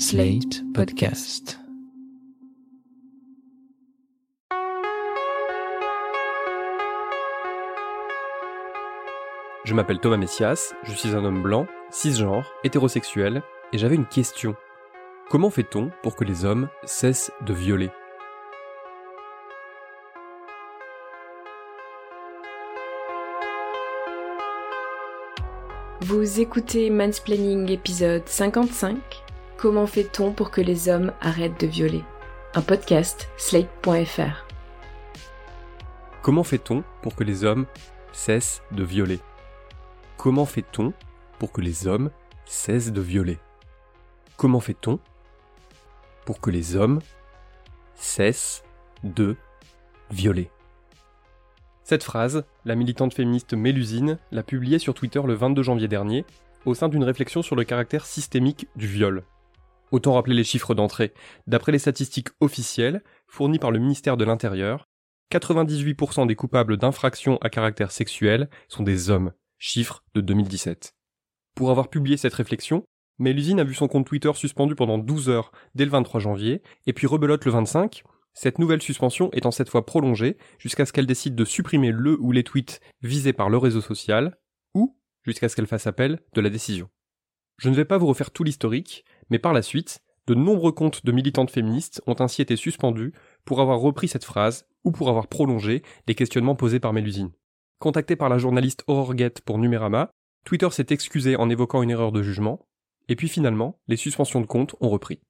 Slate Podcast. Je m'appelle Thomas Messias, je suis un homme blanc, cisgenre, hétérosexuel, et j'avais une question. Comment fait-on pour que les hommes cessent de violer? Vous écoutez Mansplaining épisode 55 Comment fait-on pour que les hommes arrêtent de violer? Un podcast slate.fr. Comment fait-on pour que les hommes cessent de violer? Comment fait-on pour que les hommes cessent de violer? Comment fait-on pour que les hommes cessent de violer? Cette phrase, la militante féministe Mélusine l'a publiée sur Twitter le 22 janvier dernier, au sein d'une réflexion sur le caractère systémique du viol. Autant rappeler les chiffres d'entrée. D'après les statistiques officielles, fournies par le ministère de l'Intérieur, 98% des coupables d'infractions à caractère sexuel sont des hommes, chiffre de 2017. Pour avoir publié cette réflexion, Mélusine a vu son compte Twitter suspendu pendant 12 heures dès le 23 janvier, et puis rebelote le 25, cette nouvelle suspension étant cette fois prolongée jusqu'à ce qu'elle décide de supprimer le ou les tweets visés par le réseau social, ou jusqu'à ce qu'elle fasse appel de la décision. Je ne vais pas vous refaire tout l'historique, mais par la suite, de nombreux comptes de militantes féministes ont ainsi été suspendus pour avoir repris cette phrase ou pour avoir prolongé les questionnements posés par Mélusine. Contacté par la journaliste Aurore pour Numérama, Twitter s'est excusé en évoquant une erreur de jugement, et puis finalement, les suspensions de comptes ont repris.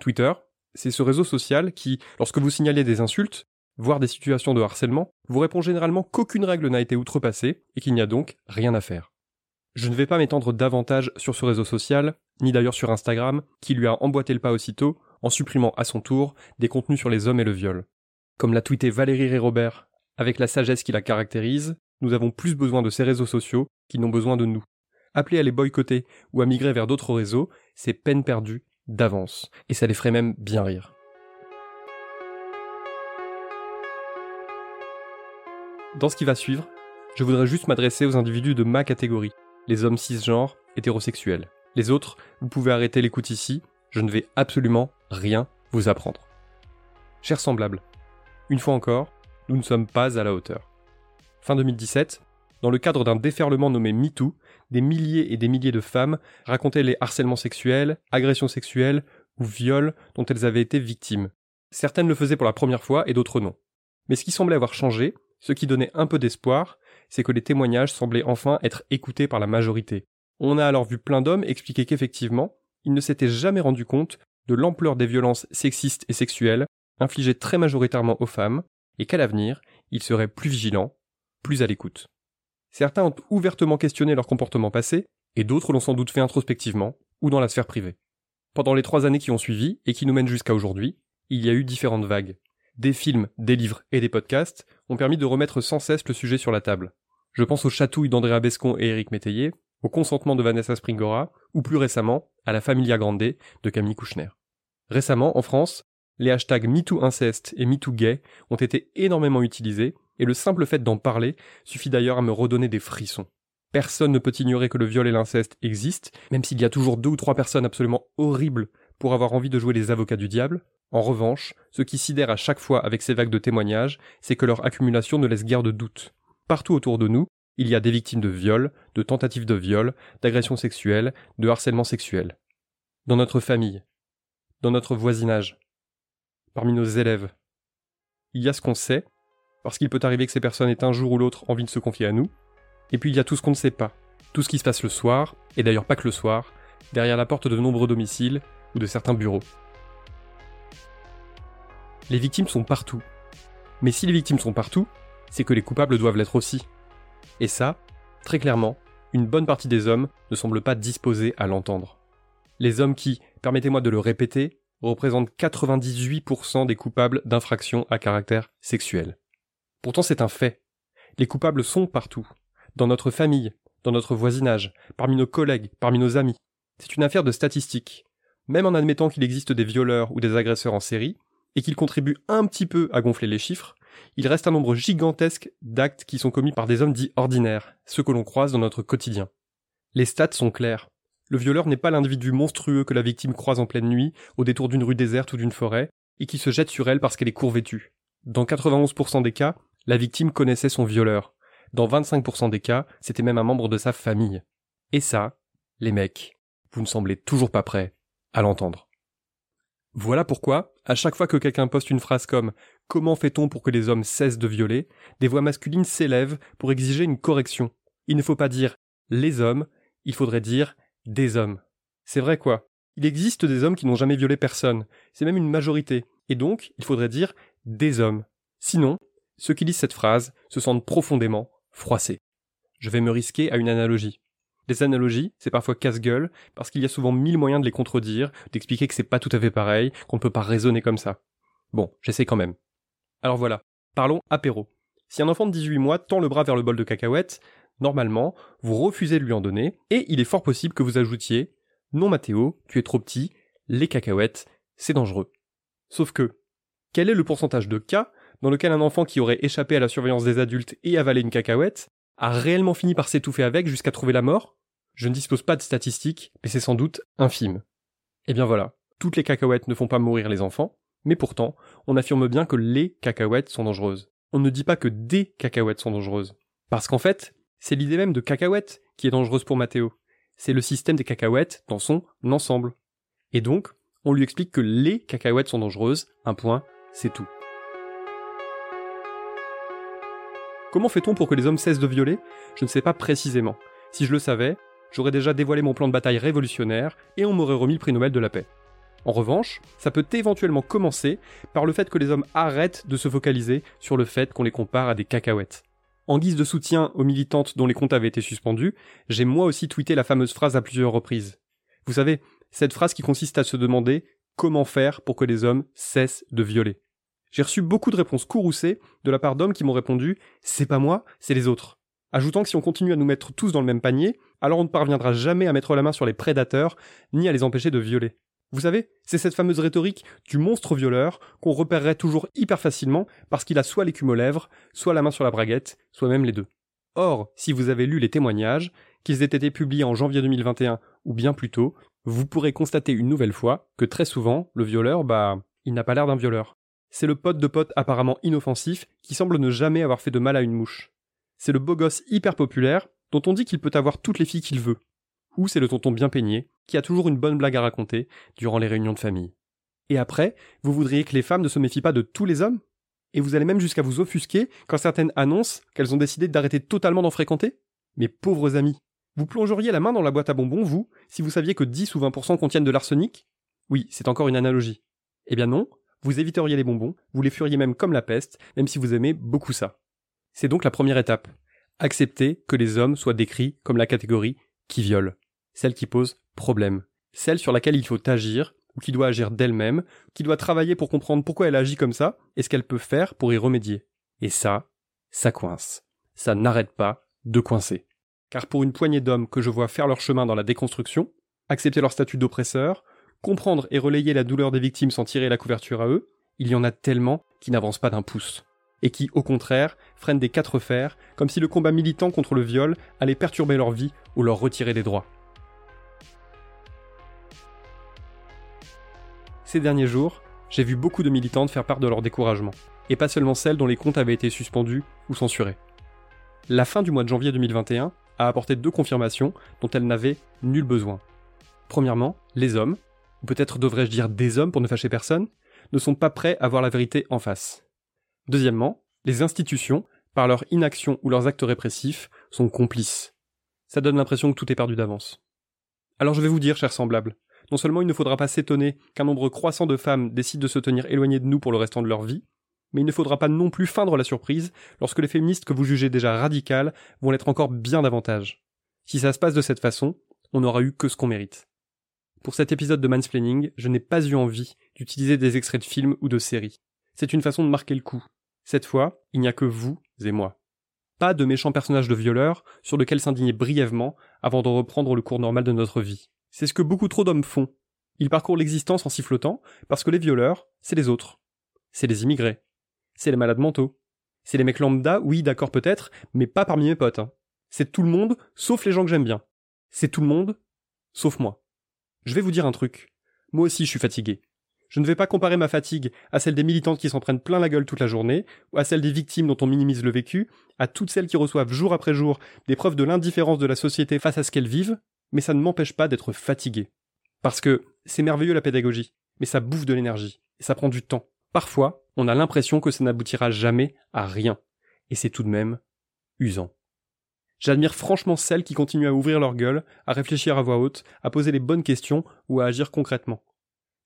Twitter, c'est ce réseau social qui, lorsque vous signalez des insultes, voire des situations de harcèlement, vous répond généralement qu'aucune règle n'a été outrepassée et qu'il n'y a donc rien à faire. Je ne vais pas m'étendre davantage sur ce réseau social, ni d'ailleurs sur Instagram, qui lui a emboîté le pas aussitôt en supprimant à son tour des contenus sur les hommes et le viol. Comme l'a tweeté Valérie Ré-Robert, avec la sagesse qui la caractérise, nous avons plus besoin de ces réseaux sociaux qu'ils n'ont besoin de nous. Appeler à les boycotter ou à migrer vers d'autres réseaux, c'est peine perdue d'avance, et ça les ferait même bien rire. Dans ce qui va suivre, je voudrais juste m'adresser aux individus de ma catégorie, les hommes cisgenres hétérosexuels. Les autres, vous pouvez arrêter l'écoute ici, je ne vais absolument rien vous apprendre. Chers semblables, une fois encore, nous ne sommes pas à la hauteur. Fin 2017, dans le cadre d'un déferlement nommé MeToo, des milliers et des milliers de femmes racontaient les harcèlements sexuels, agressions sexuelles ou viols dont elles avaient été victimes. Certaines le faisaient pour la première fois et d'autres non. Mais ce qui semblait avoir changé, ce qui donnait un peu d'espoir, c'est que les témoignages semblaient enfin être écoutés par la majorité. On a alors vu plein d'hommes expliquer qu'effectivement, ils ne s'étaient jamais rendus compte de l'ampleur des violences sexistes et sexuelles infligées très majoritairement aux femmes, et qu'à l'avenir, ils seraient plus vigilants, plus à l'écoute. Certains ont ouvertement questionné leur comportement passé, et d'autres l'ont sans doute fait introspectivement, ou dans la sphère privée. Pendant les trois années qui ont suivi, et qui nous mènent jusqu'à aujourd'hui, il y a eu différentes vagues. Des films, des livres et des podcasts ont permis de remettre sans cesse le sujet sur la table. Je pense aux chatouilles d'Andrea Bescon et Éric Métayer, au consentement de Vanessa Springora, ou plus récemment, à la Familia Grande de Camille Kouchner. Récemment, en France, les hashtags MeTooInceste et MeTooGay ont été énormément utilisés, et le simple fait d'en parler suffit d'ailleurs à me redonner des frissons. Personne ne peut ignorer que le viol et l'inceste existent, même s'il y a toujours deux ou trois personnes absolument horribles pour avoir envie de jouer les avocats du diable. En revanche, ce qui sidère à chaque fois avec ces vagues de témoignages, c'est que leur accumulation ne laisse guère de doute. Partout autour de nous, il y a des victimes de viol, de tentatives de viol, d'agressions sexuelles, de harcèlement sexuel. Dans notre famille, dans notre voisinage, parmi nos élèves. Il y a ce qu'on sait, parce qu'il peut arriver que ces personnes aient un jour ou l'autre envie de se confier à nous, et puis il y a tout ce qu'on ne sait pas, tout ce qui se passe le soir, et d'ailleurs pas que le soir, derrière la porte de nombreux domiciles ou de certains bureaux. Les victimes sont partout. Mais si les victimes sont partout, c'est que les coupables doivent l'être aussi. Et ça, très clairement, une bonne partie des hommes ne semblent pas disposés à l'entendre. Les hommes qui, permettez-moi de le répéter, représentent 98% des coupables d'infractions à caractère sexuel. Pourtant c'est un fait. Les coupables sont partout. Dans notre famille, dans notre voisinage, parmi nos collègues, parmi nos amis. C'est une affaire de statistiques. Même en admettant qu'il existe des violeurs ou des agresseurs en série, et qu'ils contribuent un petit peu à gonfler les chiffres, il reste un nombre gigantesque d'actes qui sont commis par des hommes dits ordinaires, ceux que l'on croise dans notre quotidien. Les stats sont clairs. Le violeur n'est pas l'individu monstrueux que la victime croise en pleine nuit, au détour d'une rue déserte ou d'une forêt, et qui se jette sur elle parce qu'elle est courvêtue. Dans 91% des cas, la victime connaissait son violeur. Dans 25% des cas, c'était même un membre de sa famille. Et ça, les mecs, vous ne semblez toujours pas prêts à l'entendre. Voilà pourquoi, à chaque fois que quelqu'un poste une phrase comme Comment fait-on pour que les hommes cessent de violer? des voix masculines s'élèvent pour exiger une correction. Il ne faut pas dire les hommes, il faudrait dire des hommes. C'est vrai quoi? Il existe des hommes qui n'ont jamais violé personne. C'est même une majorité. Et donc, il faudrait dire des hommes. Sinon, ceux qui lisent cette phrase se sentent profondément froissés. Je vais me risquer à une analogie. Les analogies, c'est parfois casse-gueule, parce qu'il y a souvent mille moyens de les contredire, d'expliquer que c'est pas tout à fait pareil, qu'on ne peut pas raisonner comme ça. Bon, j'essaie quand même. Alors voilà, parlons apéro. Si un enfant de 18 mois tend le bras vers le bol de cacahuètes, normalement, vous refusez de lui en donner, et il est fort possible que vous ajoutiez Non Mathéo, tu es trop petit, les cacahuètes, c'est dangereux. Sauf que, quel est le pourcentage de cas dans lequel un enfant qui aurait échappé à la surveillance des adultes et avalé une cacahuète a réellement fini par s'étouffer avec jusqu'à trouver la mort? Je ne dispose pas de statistiques, mais c'est sans doute infime. Eh bien voilà, toutes les cacahuètes ne font pas mourir les enfants, mais pourtant, on affirme bien que les cacahuètes sont dangereuses. On ne dit pas que des cacahuètes sont dangereuses. Parce qu'en fait, c'est l'idée même de cacahuète qui est dangereuse pour Mathéo. C'est le système des cacahuètes dans son ensemble. Et donc, on lui explique que les cacahuètes sont dangereuses, un point, c'est tout. Comment fait-on pour que les hommes cessent de violer? Je ne sais pas précisément. Si je le savais, j'aurais déjà dévoilé mon plan de bataille révolutionnaire et on m'aurait remis le prix Nobel de la paix. En revanche, ça peut éventuellement commencer par le fait que les hommes arrêtent de se focaliser sur le fait qu'on les compare à des cacahuètes. En guise de soutien aux militantes dont les comptes avaient été suspendus, j'ai moi aussi tweeté la fameuse phrase à plusieurs reprises. Vous savez, cette phrase qui consiste à se demander comment faire pour que les hommes cessent de violer. J'ai reçu beaucoup de réponses courroucées de la part d'hommes qui m'ont répondu C'est pas moi, c'est les autres. Ajoutant que si on continue à nous mettre tous dans le même panier, alors on ne parviendra jamais à mettre la main sur les prédateurs, ni à les empêcher de violer. Vous savez, c'est cette fameuse rhétorique du monstre violeur qu'on repérerait toujours hyper facilement parce qu'il a soit l'écume aux lèvres, soit la main sur la braguette, soit même les deux. Or, si vous avez lu les témoignages, qu'ils aient été publiés en janvier 2021 ou bien plus tôt, vous pourrez constater une nouvelle fois que très souvent, le violeur, bah, il n'a pas l'air d'un violeur. C'est le pote de pote apparemment inoffensif qui semble ne jamais avoir fait de mal à une mouche. C'est le beau gosse hyper populaire dont on dit qu'il peut avoir toutes les filles qu'il veut. Ou c'est le tonton bien peigné qui a toujours une bonne blague à raconter durant les réunions de famille. Et après, vous voudriez que les femmes ne se méfient pas de tous les hommes? Et vous allez même jusqu'à vous offusquer quand certaines annoncent qu'elles ont décidé d'arrêter totalement d'en fréquenter? Mes pauvres amis, vous plongeriez la main dans la boîte à bonbons, vous, si vous saviez que 10 ou 20% contiennent de l'arsenic? Oui, c'est encore une analogie. Eh bien non, vous éviteriez les bonbons, vous les furiez même comme la peste, même si vous aimez beaucoup ça. C'est donc la première étape. Accepter que les hommes soient décrits comme la catégorie qui viole, celle qui pose problème, celle sur laquelle il faut agir, ou qui doit agir d'elle-même, qui doit travailler pour comprendre pourquoi elle agit comme ça, et ce qu'elle peut faire pour y remédier. Et ça, ça coince. Ça n'arrête pas de coincer. Car pour une poignée d'hommes que je vois faire leur chemin dans la déconstruction, accepter leur statut d'oppresseur, comprendre et relayer la douleur des victimes sans tirer la couverture à eux, il y en a tellement qui n'avancent pas d'un pouce. Et qui, au contraire, freinent des quatre fers, comme si le combat militant contre le viol allait perturber leur vie ou leur retirer des droits. Ces derniers jours, j'ai vu beaucoup de militantes faire part de leur découragement, et pas seulement celles dont les comptes avaient été suspendus ou censurés. La fin du mois de janvier 2021 a apporté deux confirmations dont elles n'avaient nul besoin. Premièrement, les hommes, ou peut-être devrais-je dire des hommes pour ne fâcher personne, ne sont pas prêts à voir la vérité en face. Deuxièmement, les institutions, par leur inaction ou leurs actes répressifs, sont complices. Ça donne l'impression que tout est perdu d'avance. Alors je vais vous dire, chers semblables, non seulement il ne faudra pas s'étonner qu'un nombre croissant de femmes décident de se tenir éloignées de nous pour le restant de leur vie, mais il ne faudra pas non plus feindre la surprise lorsque les féministes que vous jugez déjà radicales vont l'être encore bien davantage. Si ça se passe de cette façon, on n'aura eu que ce qu'on mérite. Pour cet épisode de Mansplaining, je n'ai pas eu envie d'utiliser des extraits de films ou de séries. C'est une façon de marquer le coup. Cette fois, il n'y a que vous et moi. Pas de méchants personnages de violeurs sur lesquels s'indigner brièvement avant de reprendre le cours normal de notre vie. C'est ce que beaucoup trop d'hommes font. Ils parcourent l'existence en sifflotant parce que les violeurs, c'est les autres. C'est les immigrés. C'est les malades mentaux. C'est les mecs lambda, oui, d'accord peut-être, mais pas parmi mes potes. Hein. C'est tout le monde, sauf les gens que j'aime bien. C'est tout le monde, Sauf moi. Je vais vous dire un truc. Moi aussi je suis fatigué. Je ne vais pas comparer ma fatigue à celle des militantes qui s'en prennent plein la gueule toute la journée, ou à celle des victimes dont on minimise le vécu, à toutes celles qui reçoivent jour après jour des preuves de l'indifférence de la société face à ce qu'elles vivent, mais ça ne m'empêche pas d'être fatigué. Parce que c'est merveilleux la pédagogie, mais ça bouffe de l'énergie, et ça prend du temps. Parfois, on a l'impression que ça n'aboutira jamais à rien, et c'est tout de même usant. J'admire franchement celles qui continuent à ouvrir leur gueule, à réfléchir à voix haute, à poser les bonnes questions ou à agir concrètement.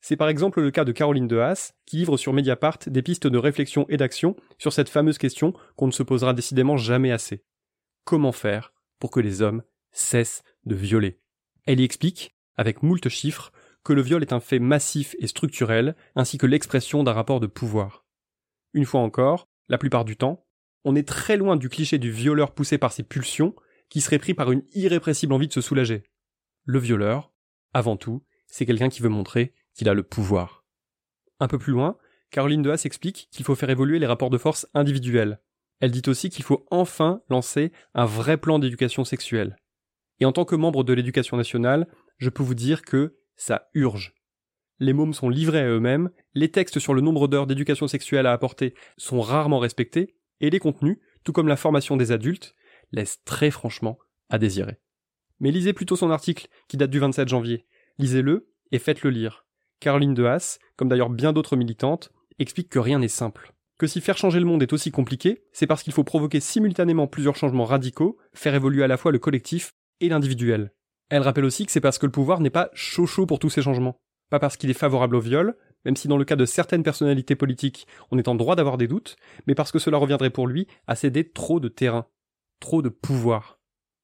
C'est par exemple le cas de Caroline de Haas, qui livre sur Mediapart des pistes de réflexion et d'action sur cette fameuse question qu'on ne se posera décidément jamais assez. Comment faire pour que les hommes cessent de violer? Elle y explique, avec moult chiffres, que le viol est un fait massif et structurel, ainsi que l'expression d'un rapport de pouvoir. Une fois encore, la plupart du temps, on est très loin du cliché du violeur poussé par ses pulsions, qui serait pris par une irrépressible envie de se soulager. Le violeur, avant tout, c'est quelqu'un qui veut montrer qu'il a le pouvoir. Un peu plus loin, Caroline de Haas explique qu'il faut faire évoluer les rapports de force individuels. Elle dit aussi qu'il faut enfin lancer un vrai plan d'éducation sexuelle. Et en tant que membre de l'éducation nationale, je peux vous dire que ça urge. Les mômes sont livrés à eux-mêmes, les textes sur le nombre d'heures d'éducation sexuelle à apporter sont rarement respectés, et les contenus, tout comme la formation des adultes, laissent très franchement à désirer. Mais lisez plutôt son article, qui date du 27 janvier. Lisez-le et faites-le lire. Caroline de Haas, comme d'ailleurs bien d'autres militantes, explique que rien n'est simple. Que si faire changer le monde est aussi compliqué, c'est parce qu'il faut provoquer simultanément plusieurs changements radicaux, faire évoluer à la fois le collectif et l'individuel. Elle rappelle aussi que c'est parce que le pouvoir n'est pas chaud chaud pour tous ces changements. Pas parce qu'il est favorable au viol, même si dans le cas de certaines personnalités politiques, on est en droit d'avoir des doutes, mais parce que cela reviendrait pour lui à céder trop de terrain, trop de pouvoir.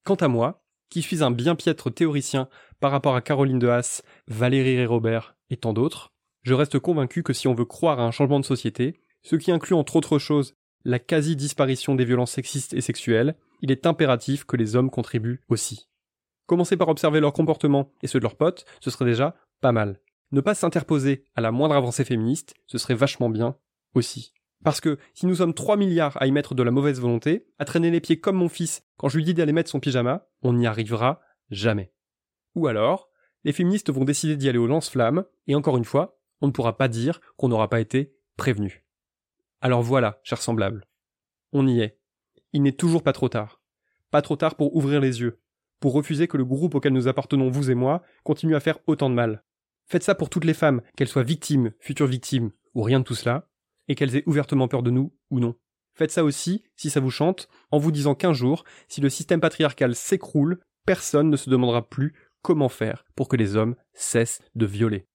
Quant à moi, qui suis un bien piètre théoricien par rapport à Caroline de Haas, Valérie Robert et tant d'autres, je reste convaincu que si on veut croire à un changement de société, ce qui inclut entre autres choses la quasi-disparition des violences sexistes et sexuelles, il est impératif que les hommes contribuent aussi. Commencer par observer leur comportement et ceux de leurs potes, ce serait déjà pas mal. Ne pas s'interposer à la moindre avancée féministe, ce serait vachement bien aussi. Parce que si nous sommes 3 milliards à y mettre de la mauvaise volonté, à traîner les pieds comme mon fils quand je lui dis d'aller mettre son pyjama, on n'y arrivera jamais. Ou alors, les féministes vont décider d'y aller au lance-flammes, et encore une fois, on ne pourra pas dire qu'on n'aura pas été prévenu. Alors voilà, chers semblables. On y est. Il n'est toujours pas trop tard. Pas trop tard pour ouvrir les yeux, pour refuser que le groupe auquel nous appartenons, vous et moi, continue à faire autant de mal. Faites ça pour toutes les femmes, qu'elles soient victimes, futures victimes, ou rien de tout cela, et qu'elles aient ouvertement peur de nous ou non. Faites ça aussi, si ça vous chante, en vous disant qu'un jour, si le système patriarcal s'écroule, personne ne se demandera plus comment faire pour que les hommes cessent de violer.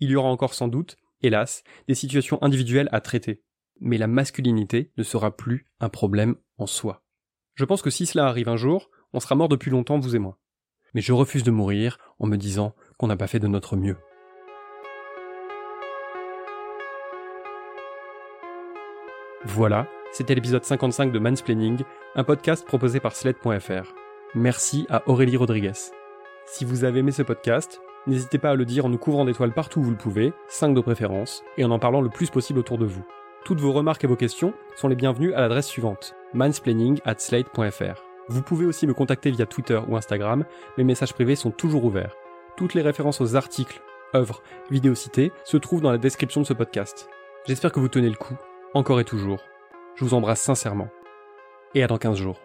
Il y aura encore sans doute, hélas, des situations individuelles à traiter. Mais la masculinité ne sera plus un problème en soi. Je pense que si cela arrive un jour, on sera mort depuis longtemps, vous et moi. Mais je refuse de mourir en me disant qu'on n'a pas fait de notre mieux. Voilà, c'était l'épisode 55 de Mansplaining, un podcast proposé par Sled.fr. Merci à Aurélie Rodriguez. Si vous avez aimé ce podcast, n'hésitez pas à le dire en nous couvrant d'étoiles partout où vous le pouvez, 5 de préférence, et en en parlant le plus possible autour de vous. Toutes vos remarques et vos questions sont les bienvenues à l'adresse suivante, mansplaining at slate.fr. Vous pouvez aussi me contacter via Twitter ou Instagram, mes messages privés sont toujours ouverts. Toutes les références aux articles, œuvres, vidéos citées se trouvent dans la description de ce podcast. J'espère que vous tenez le coup encore et toujours. Je vous embrasse sincèrement. Et à dans 15 jours.